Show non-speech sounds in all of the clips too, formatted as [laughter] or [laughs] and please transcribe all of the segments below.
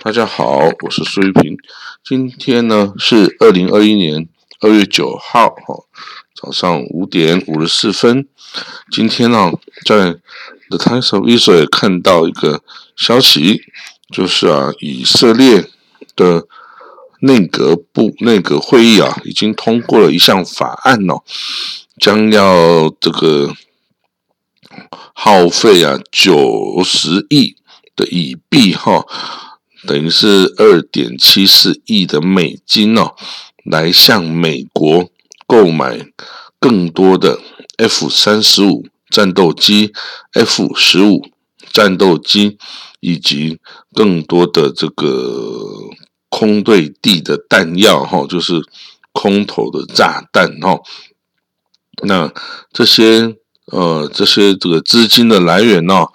大家好，我是苏玉平。今天呢是二零二一年二月九号，哈，早上五点五十四分。今天呢，在 The Times of Israel 看到一个消息，就是啊，以色列的内阁部内阁会议啊，已经通过了一项法案哦，将要这个耗费啊九十亿的以币哈。等于是二点七四亿的美金哦，来向美国购买更多的 F 三十五战斗机、F 十五战斗机，以及更多的这个空对地的弹药哈，就是空投的炸弹哈。那这些呃这些这个资金的来源呢，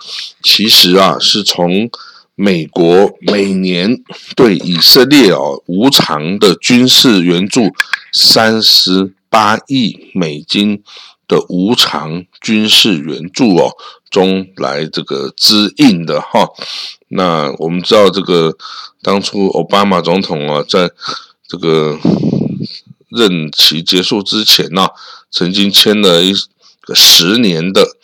其实啊是从。美国每年对以色列哦无偿的军事援助三十八亿美金的无偿军事援助哦中来这个支应的哈，那我们知道这个当初奥巴马总统啊在这个任期结束之前呢，曾经签了一个十年的。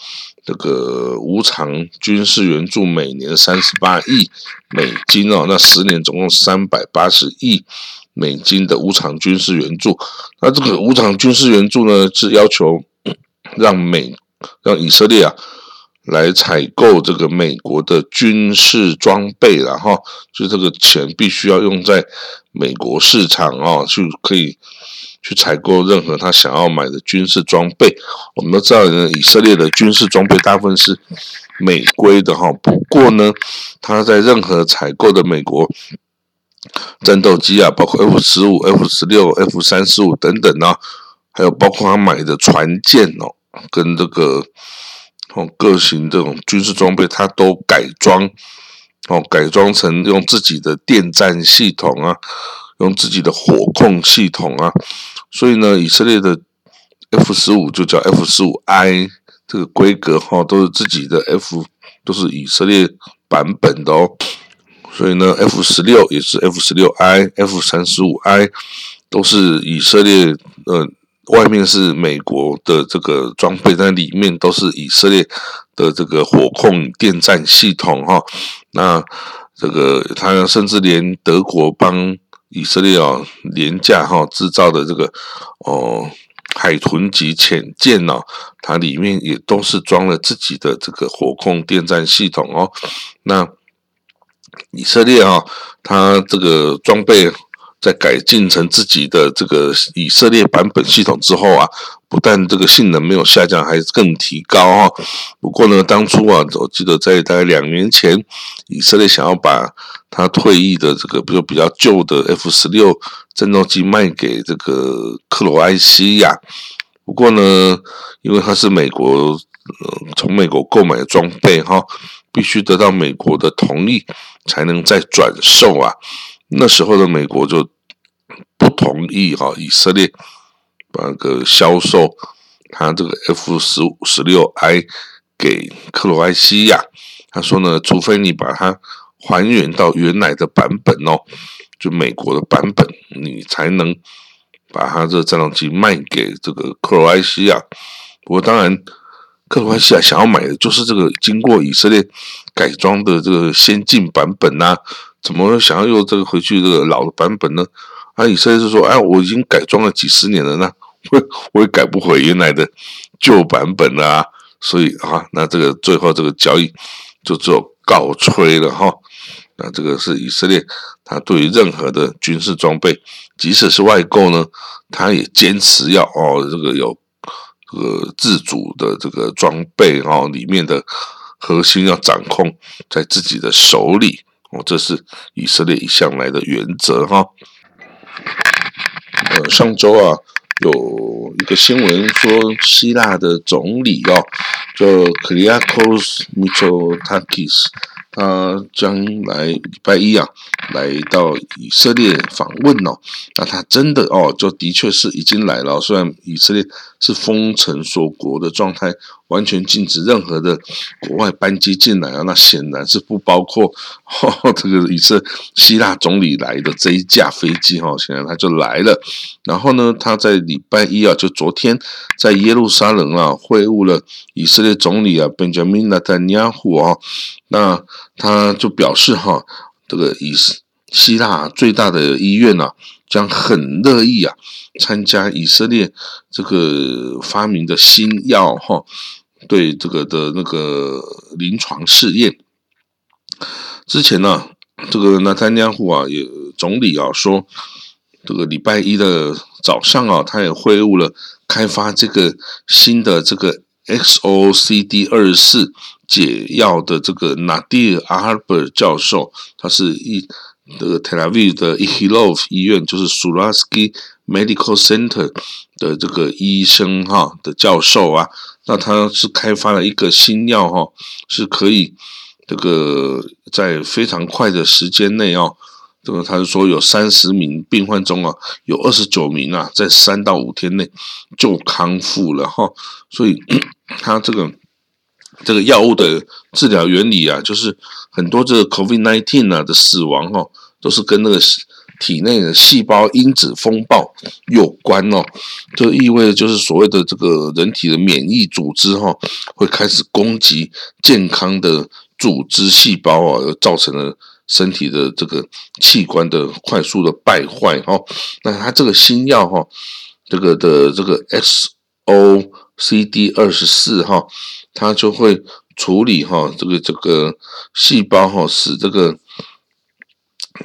这个无偿军事援助每年三十八亿美金哦，那十年总共三百八十亿美金的无偿军事援助。那这个无偿军事援助呢，是要求让美让以色列啊来采购这个美国的军事装备，然后就这个钱必须要用在美国市场哦，去可以。去采购任何他想要买的军事装备，我们都知道，以色列的军事装备大部分是美规的哈。不过呢，他在任何采购的美国战斗机啊，包括 F 十五、F 十六、F 三十五等等啊，还有包括他买的船舰哦，跟这个哦各型这种军事装备，他都改装哦，改装成用自己的电站系统啊。用自己的火控系统啊，所以呢，以色列的 F 十五就叫 F 十五 I 这个规格哈，都是自己的 F，都是以色列版本的哦。所以呢，F 十六也是 F 十六 I，F 三十五 I 都是以色列呃，外面是美国的这个装备，但里面都是以色列的这个火控电站系统哈。那这个他甚至连德国帮。以色列啊，廉价哈制造的这个哦海豚级潜舰呢，它里面也都是装了自己的这个火控电站系统哦。那以色列啊，它这个装备。在改进成自己的这个以色列版本系统之后啊，不但这个性能没有下降，还更提高哦。不过呢，当初啊，我记得在大概两年前，以色列想要把他退役的这个，比如比较旧的 F 十六战斗机卖给这个克罗埃西亚。不过呢，因为它是美国呃从美国购买的装备哈，必须得到美国的同意才能再转售啊。那时候的美国就不同意哈，以色列把那个销售他这个 F 十五十六 I 给克罗埃西亚。他说呢，除非你把它还原到原来的版本哦，就美国的版本，你才能把它这战斗机卖给这个克罗埃西亚。不过当然，克罗埃西亚想要买的就是这个经过以色列改装的这个先进版本呐。怎么想要用这个回去这个老的版本呢？啊，以色列是说，哎，我已经改装了几十年了呢，我我也改不回原来的旧版本啊，所以啊，那这个最后这个交易就只有告吹了哈。那这个是以色列，他对于任何的军事装备，即使是外购呢，他也坚持要哦，这个有这个自主的这个装备哦，里面的核心要掌控在自己的手里。哦，这是以色列一向来的原则哈。呃，上周啊，有一个新闻说，希腊的总理哦，叫 Kriakos Mitsotakis，他将来礼拜一啊，来到以色列访问哦。那他真的哦，就的确是已经来了。虽然以色列是封城锁国的状态，完全禁止任何的国外班机进来啊，那显然是不包括这个以色希腊总理来的这一架飞机哈，显然他就来了。然后呢，他在礼拜一啊，就昨天在耶路撒冷啊会晤了以色列总理啊，Benjamin Netanyahu 啊，那他就表示哈，这个以希腊最大的医院啊。将很乐意啊参加以色列这个发明的新药哈，对这个的那个临床试验。之前呢，这个纳坦亚胡啊也总理啊说，这个礼拜一的早上啊，他也会晤了开发这个新的这个 XOCD 二十四解药的这个 Nadir Arber 教授，他是一。这个 Tel Aviv 的 Ichilov 医院就是 Suraski Medical Center 的这个医生哈的教授啊，那他是开发了一个新药哈，是可以这个在非常快的时间内哦，这个他是说有三十名病患中啊，有二十九名啊，在三到五天内就康复了哈，所以 [coughs] 他这个。这个药物的治疗原理啊，就是很多这个 COVID-19 啊的死亡哦，都是跟那个体内的细胞因子风暴有关哦。这意味着就是所谓的这个人体的免疫组织哈，会开始攻击健康的组织细胞啊，而造成了身体的这个器官的快速的败坏哦。那它这个新药哈，这个的这个 XOCD 二十四哈。它就会处理哈这个这个细胞哈，使这个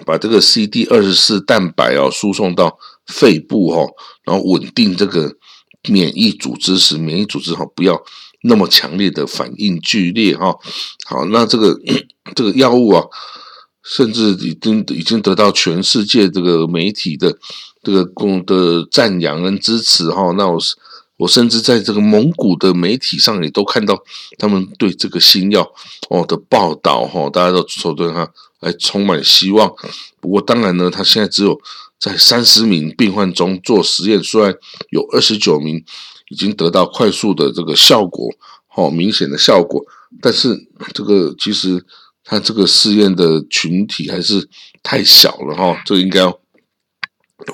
把这个 CD 二十四蛋白哦输送到肺部哈，然后稳定这个免疫组织，使免疫组织哈不要那么强烈的反应剧烈哈。好，那这个这个药物啊，甚至已经已经得到全世界这个媒体的这个共的赞扬跟支持哈。那我是。我甚至在这个蒙古的媒体上也都看到他们对这个新药哦的报道哈，大家都说对它还充满希望。不过当然呢，他现在只有在三十名病患中做实验，虽然有二十九名已经得到快速的这个效果，好明显的效果，但是这个其实他这个试验的群体还是太小了哈，这应该有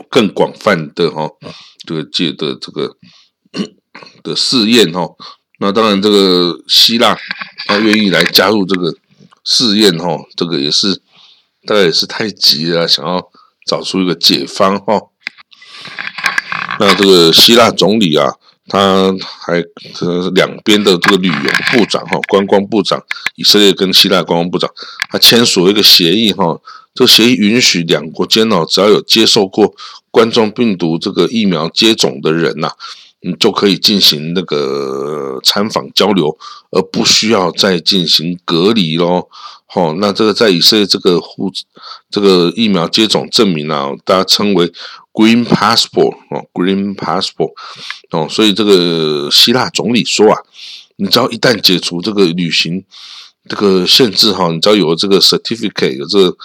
更广泛的哈这个界的这个。的试验哈，那当然这个希腊他愿意来加入这个试验哈，这个也是大概也是太急了，想要找出一个解方哈。那这个希腊总理啊，他还可能是两边的这个旅游部长哈，观光部长，以色列跟希腊观光部长，他签署一个协议哈，这个协议允许两国间哦，只要有接受过冠状病毒这个疫苗接种的人呐。你就可以进行那个参访交流，而不需要再进行隔离咯。好，那这个在以色列这个护这个疫苗接种证明啊，大家称为 Green Passport 哦，Green Passport 哦，所以这个希腊总理说啊，你只要一旦解除这个旅行这个限制哈，你只要有这个 certificate 有这个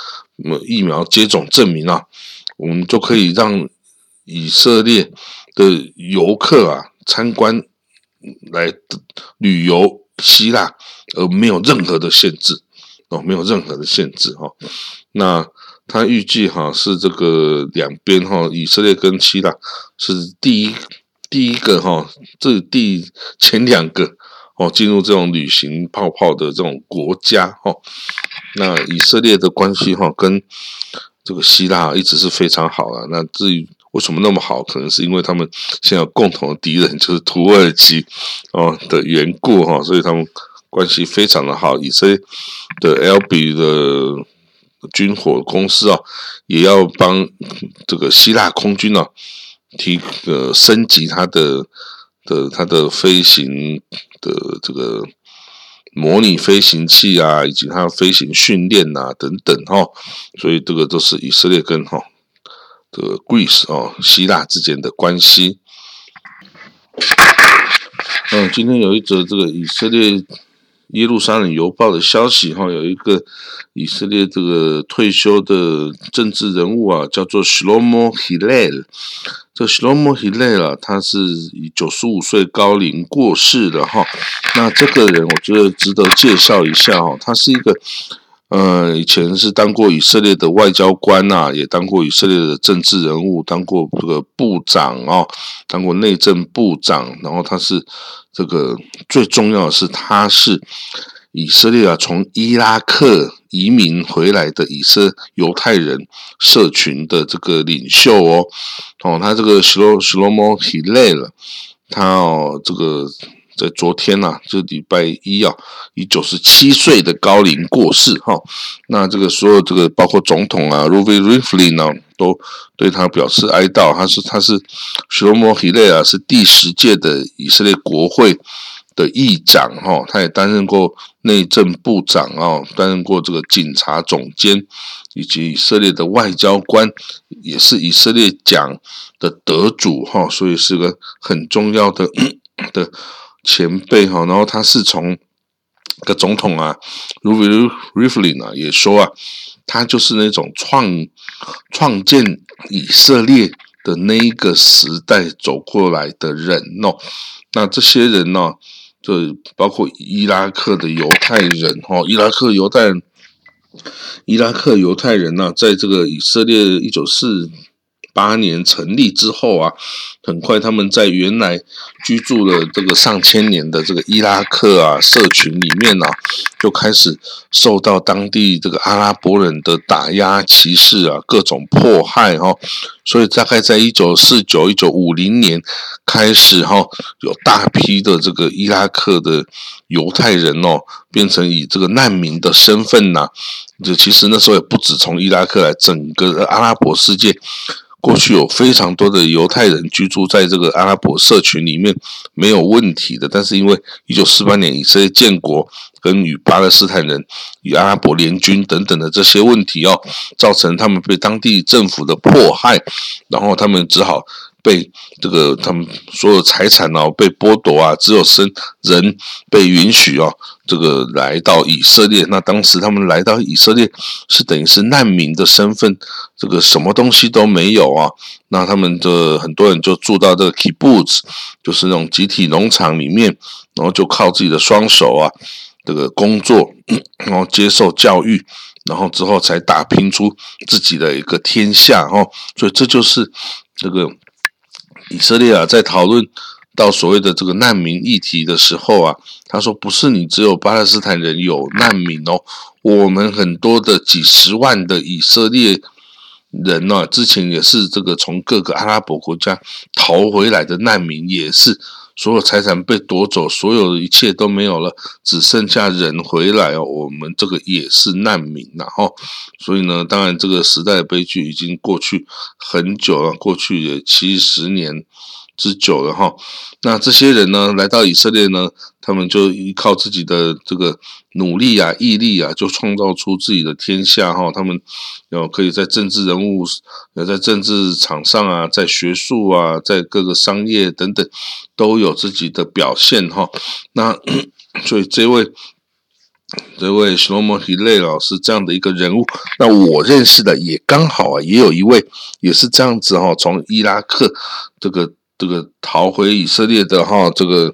疫苗接种证明啊，我们就可以让以色列。的游客啊，参观来旅游希腊，而没有任何的限制哦，没有任何的限制哈。那他预计哈是这个两边哈，以色列跟希腊是第一第一个哈，这第前两个哦进入这种旅行泡泡的这种国家哈。那以色列的关系哈跟这个希腊一直是非常好的。那至于为什么那么好？可能是因为他们现在有共同的敌人，就是土耳其哦的缘故哈，所以他们关系非常的好。以色列的 L B 的军火公司啊，也要帮这个希腊空军啊提呃升级它的的它的飞行的这个模拟飞行器啊，以及它的飞行训练啊等等哈，所以这个都是以色列跟哈。个 Greece 哦，希腊之间的关系。嗯，今天有一则这个以色列耶路撒冷邮报的消息哈，有一个以色列这个退休的政治人物啊，叫做 Shlomo Hillel。这 Shlomo Hillel 啊，他是以九十五岁高龄过世的哈。那这个人我觉得值得介绍一下哈，他是一个。呃，以前是当过以色列的外交官呐，也当过以色列的政治人物，当过这个部长哦，当过内政部长。然后他是这个最重要的是，他是以色列啊从伊拉克移民回来的以色犹太人社群的这个领袖哦。哦，他这个 Shlo Shlomo Hillel，他哦这个。在昨天呐，这礼拜一啊，以九十七岁的高龄过世哈。那这个所有这个包括总统啊，Ruvi Rivlin 呢，都对他表示哀悼。他是他是 Shlomo h i l e 啊，是第十届的以色列国会的议长哈。他也担任过内政部长啊，担任过这个警察总监，以及以色列的外交官，也是以色列奖的得主哈。所以是个很重要的 [coughs] 的。前辈哈，然后他是从个总统啊，Ruvi Rivlin 啊，也说啊，他就是那种创创建以色列的那一个时代走过来的人哦。那这些人呢，就包括伊拉克的犹太人哈，伊拉克犹太人，伊拉克犹太人呢，在这个以色列一九四。八年成立之后啊，很快他们在原来居住了这个上千年的这个伊拉克啊社群里面呢，就开始受到当地这个阿拉伯人的打压、歧视啊，各种迫害哈。所以大概在一九四九、一九五零年开始哈，有大批的这个伊拉克的犹太人哦，变成以这个难民的身份呐。就其实那时候也不止从伊拉克来，整个阿拉伯世界。过去有非常多的犹太人居住在这个阿拉伯社群里面，没有问题的。但是因为一九四八年以色列建国，跟与巴勒斯坦人与阿拉伯联军等等的这些问题哦，造成他们被当地政府的迫害，然后他们只好。被这个他们所有财产哦被剥夺啊，只有生人被允许哦，这个来到以色列。那当时他们来到以色列是等于是难民的身份，这个什么东西都没有啊。那他们的很多人就住到这个 kibbutz，就是那种集体农场里面，然后就靠自己的双手啊，这个工作，[clears throat] 然后接受教育，然后之后才打拼出自己的一个天下哦。所以这就是这个。以色列啊，在讨论到所谓的这个难民议题的时候啊，他说：“不是你只有巴勒斯坦人有难民哦，我们很多的几十万的以色列人呢，之前也是这个从各个阿拉伯国家逃回来的难民，也是所有财产被夺走，所有的一切都没有了，只剩下人回来哦。我们这个也是难民呐，哈。所以呢，当然这个时代的悲剧已经过去很久了，过去也七十年。”之久了哈，那这些人呢，来到以色列呢，他们就依靠自己的这个努力啊、毅力啊，就创造出自己的天下哈。他们有可以在政治人物、有在政治场上啊，在学术啊，在各个商业等等，都有自己的表现哈。那 [coughs] 所以这位这位 Shlomo h i l e 老师这样的一个人物，那我认识的也刚好啊，也有一位也是这样子哈，从伊拉克这个。这个逃回以色列的哈，这个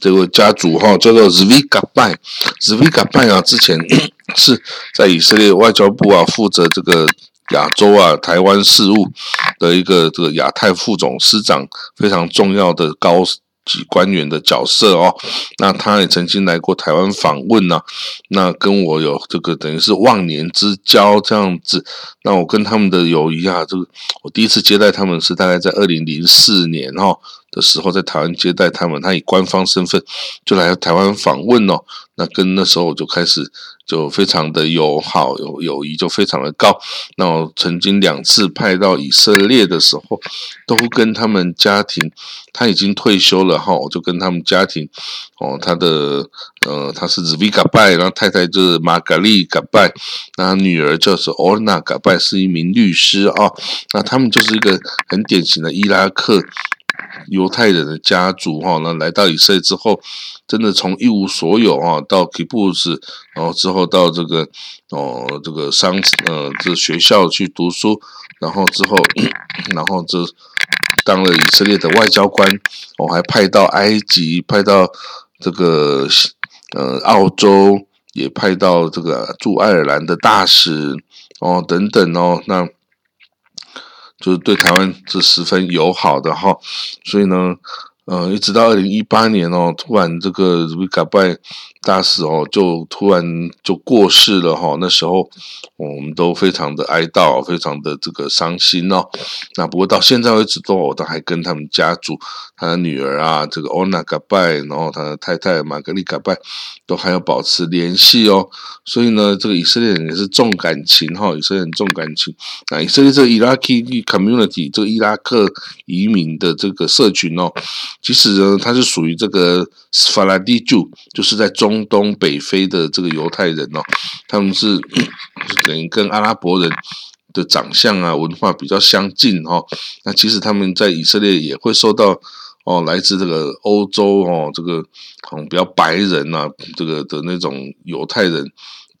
这个家族哈，叫做 Zvi Gabai，Zvi Gabai 啊，之前 [coughs] 是在以色列外交部啊，负责这个亚洲啊、台湾事务的一个这个亚太副总司长，非常重要的高。级官员的角色哦，那他也曾经来过台湾访问呐，那跟我有这个等于是忘年之交这样子，那我跟他们的友谊啊，这个我第一次接待他们是大概在二零零四年哈的时候，在台湾接待他们，他以官方身份就来台湾访问哦，那跟那时候我就开始。就非常的友好，友友谊就非常的高。那我曾经两次派到以色列的时候，都跟他们家庭，他已经退休了哈，我就跟他们家庭，哦，他的呃，他是 Zvi Gabai，，然后太太就是玛格丽嘎拜，那女儿就是 Orna 嘎拜，是一名律师啊。那他们就是一个很典型的伊拉克犹太人的家族哈，那来到以色列之后，真的从一无所有啊，到 k i b u z 然后之后到这个哦这个商呃这学校去读书，然后之后 [clears throat] 然后这当了以色列的外交官，我还派到埃及，派到这个呃澳洲，也派到这个驻爱尔兰的大使哦等等哦那。就是对台湾是十分友好的哈，所以呢。呃，一直到二零一八年哦，突然这个维卡拜大使哦，就突然就过世了哈。那时候我们都非常的哀悼，非常的这个伤心哦。那不过到现在为止，都我都还跟他们家族、他的女儿啊，这个欧娜卡拜，然后他的太太玛格丽卡拜，都还要保持联系哦。所以呢，这个以色列人也是重感情哈，以色列人重感情。那以色列这个伊拉克 community，这个伊拉克移民的这个社群哦。其实呢，它是属于这个法拉第族，就是在中中东北非的这个犹太人哦，他们是 [clears throat] 等于跟阿拉伯人的长相啊、文化比较相近哦。那其实他们在以色列也会受到哦，来自这个欧洲哦，这个嗯比较白人啊，这个的那种犹太人。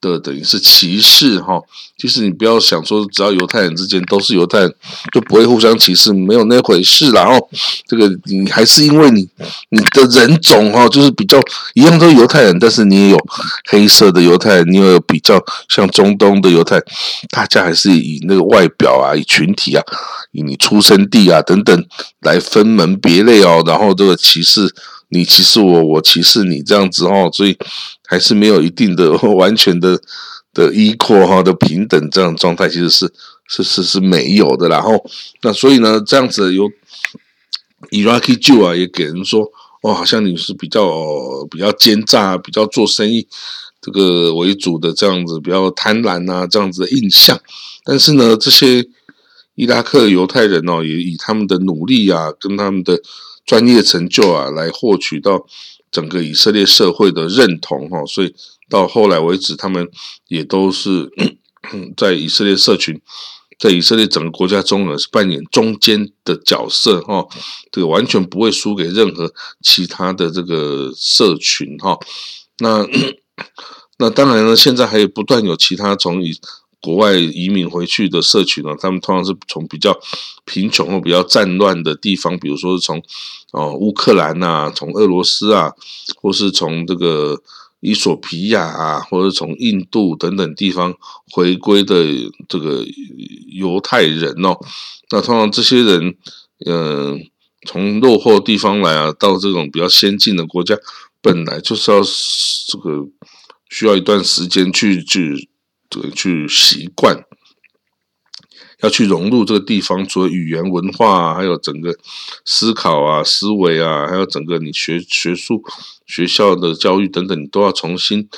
的等于是歧视哈，其实你不要想说只要犹太人之间都是犹太人就不会互相歧视，没有那回事啦哦。这个你还是因为你你的人种哈，就是比较一样都是犹太人，但是你也有黑色的犹太人，你也有比较像中东的犹太，大家还是以那个外表啊，以群体啊，以你出生地啊等等来分门别类哦，然后这个歧视你歧视我，我歧视你这样子哦，所以。还是没有一定的 [laughs] 完全的的 equal 哈的平等这样状态，其实是是是是没有的。然后那所以呢，这样子有 Iraqi Jew 啊，也给人说哦，好像你是比较比较奸诈，比较做生意这个为主的这样子，比较贪婪啊这样子的印象。但是呢，这些伊拉克犹太人哦，也以他们的努力啊，跟他们的专业成就啊，来获取到。整个以色列社会的认同哈，所以到后来为止，他们也都是 [coughs] 在以色列社群，在以色列整个国家中呢，是扮演中间的角色哈，这个完全不会输给任何其他的这个社群哈。那 [coughs] 那当然呢，现在还有不断有其他从以国外移民回去的社群呢，他们通常是从比较贫穷或比较战乱的地方，比如说是从哦乌克兰呐，从俄罗斯啊，或是从这个伊索比亚啊，或者从印度等等地方回归的这个犹太人哦，那通常这些人，嗯，从落后地方来啊，到这种比较先进的国家，本来就是要这个需要一段时间去去。去习惯，要去融入这个地方，除了语言文化啊，还有整个思考啊、思维啊，还有整个你学学术学校的教育等等，你都要重新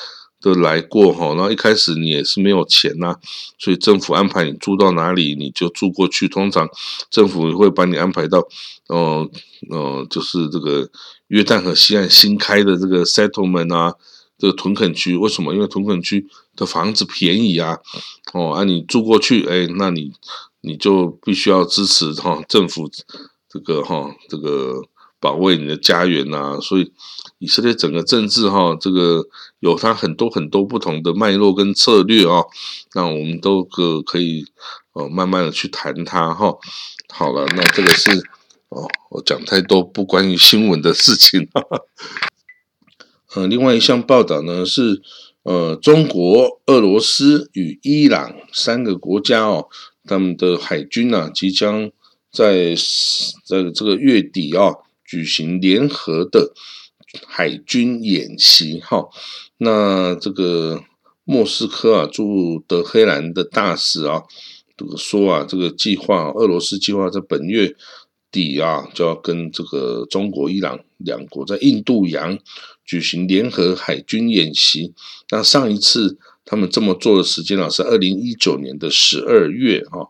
的来过哈。然后一开始你也是没有钱呐，所以政府安排你住到哪里，你就住过去。通常政府会把你安排到，呃呃，就是这个约旦河西岸新开的这个 settlement 啊。这个屯垦区为什么？因为屯垦区的房子便宜啊，哦，啊，你住过去，哎，那你你就必须要支持哈政府这个哈这个保卫你的家园呐。所以以色列整个政治哈，这个有它很多很多不同的脉络跟策略啊。那我们都可可以哦慢慢的去谈它哈。好了，那这个是哦，我讲太多不关于新闻的事情。呃，另外一项报道呢是，呃，中国、俄罗斯与伊朗三个国家哦，他们的海军呢即将在在这个月底啊举行联合的海军演习哈。那这个莫斯科啊驻德黑兰的大使啊，这个说啊，这个计划，俄罗斯计划在本月底啊就要跟这个中国、伊朗两国在印度洋。举行联合海军演习，那上一次他们这么做的时间啊是二零一九年的十二月哈，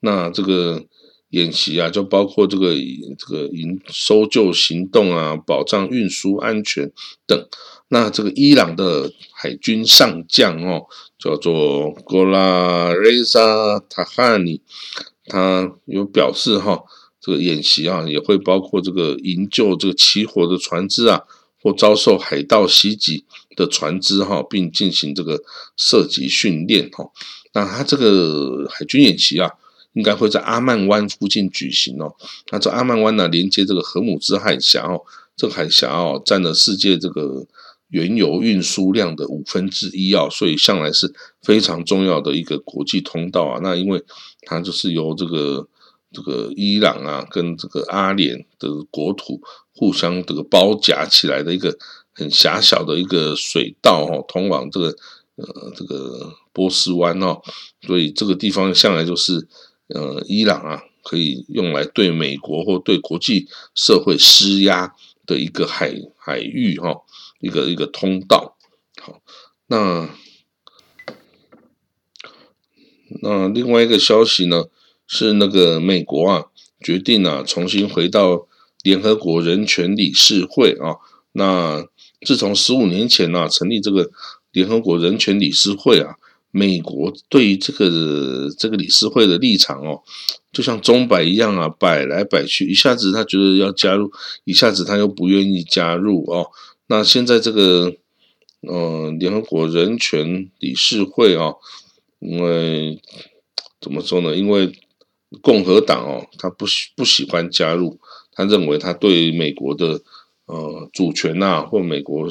那这个演习啊就包括这个这个营搜救行动啊，保障运输安全等。那这个伊朗的海军上将哦，叫做戈拉雷萨塔汉尼，他有表示哈。这个演习啊，也会包括这个营救这个起火的船只啊，或遭受海盗袭击的船只哈，并进行这个射击训练哈。那它这个海军演习啊，应该会在阿曼湾附近举行哦。那这阿曼湾呢，连接这个荷姆兹海峡哦，这个海峡哦，占了世界这个原油运输量的五分之一哦，所以向来是非常重要的一个国际通道啊。那因为它就是由这个这个伊朗啊跟这个阿联的国土互相这个包夹起来的一个很狭小的一个水道哦，通往这个。呃，这个波斯湾哦，所以这个地方向来就是呃，伊朗啊可以用来对美国或对国际社会施压的一个海海域哈，一个一个通道。好，那那另外一个消息呢，是那个美国啊决定啊重新回到联合国人权理事会啊。那自从十五年前呢成立这个。联合国人权理事会啊，美国对于这个这个理事会的立场哦，就像钟摆一样啊，摆来摆去，一下子他觉得要加入，一下子他又不愿意加入哦。那现在这个呃联合国人权理事会啊，因为怎么说呢？因为共和党哦，他不喜不喜欢加入，他认为他对美国的呃主权呐，或美国。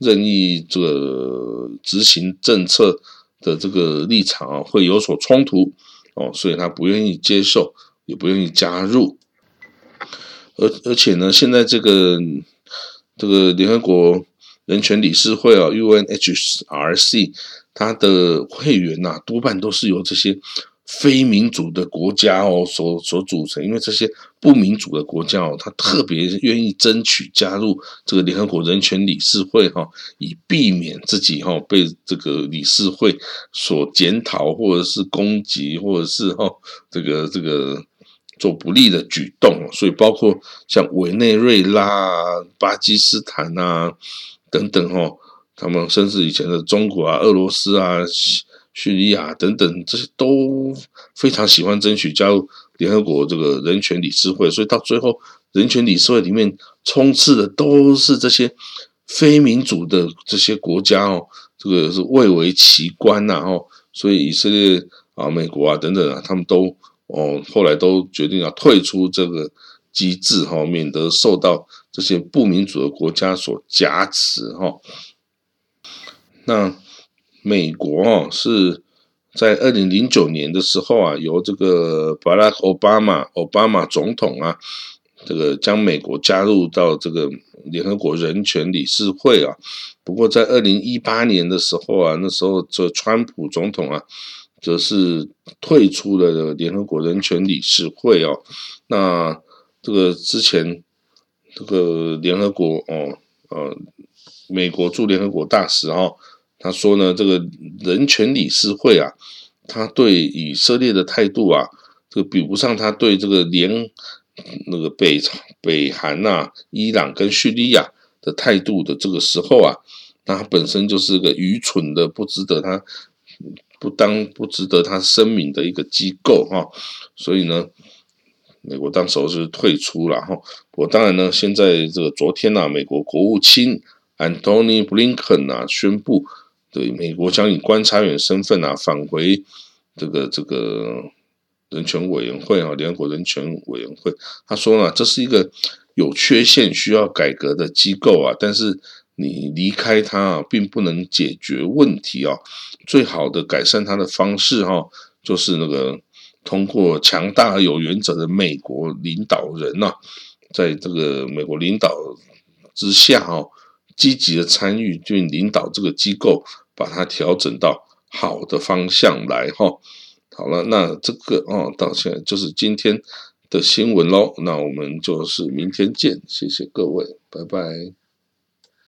任意这个执行政策的这个立场啊，会有所冲突哦，所以他不愿意接受，也不愿意加入。而而且呢，现在这个这个联合国人权理事会啊，UNHRC，它的会员呐，多半都是由这些。非民主的国家哦，所所组成，因为这些不民主的国家哦，他特别愿意争取加入这个联合国人权理事会哈，以避免自己哈被这个理事会所检讨，或者是攻击，或者是哈这个这个做不利的举动。所以，包括像委内瑞拉、巴基斯坦啊等等哈，他们甚至以前的中国啊、俄罗斯啊。叙利亚等等，这些都非常喜欢争取加入联合国这个人权理事会，所以到最后，人权理事会里面充斥的都是这些非民主的这些国家哦，这个是蔚为奇观呐哦，所以以色列啊、美国啊等等啊，他们都哦后来都决定要退出这个机制哈，免得受到这些不民主的国家所夹持哈。那。美国哦是在二零零九年的时候啊，由这个巴拉克奥巴马奥巴马总统啊，这个将美国加入到这个联合国人权理事会啊。不过在二零一八年的时候啊，那时候这川普总统啊，则是退出了联合国人权理事会哦。那这个之前这个联合国哦呃，美国驻联合国大使哦。他说呢，这个人权理事会啊，他对以色列的态度啊，这个比不上他对这个连那个北北韩呐、伊朗跟叙利亚的态度的这个时候啊，那他本身就是个愚蠢的、不值得他不当、不值得他声明的一个机构哈。所以呢，美国当时候是退出了哈。我当然呢，现在这个昨天呐，美国国务卿 Antony Blinken 啊宣布。对，美国将以观察员身份啊返回这个这个人权委员会啊，联合国人权委员会。他说呢，这是一个有缺陷、需要改革的机构啊，但是你离开它啊，并不能解决问题啊。最好的改善它的方式哈，就是那个通过强大而有原则的美国领导人呐，在这个美国领导之下哈。积极的参与就领导这个机构，把它调整到好的方向来哈。好了，那这个哦，到现在就是今天的新闻喽。那我们就是明天见，谢谢各位，拜拜。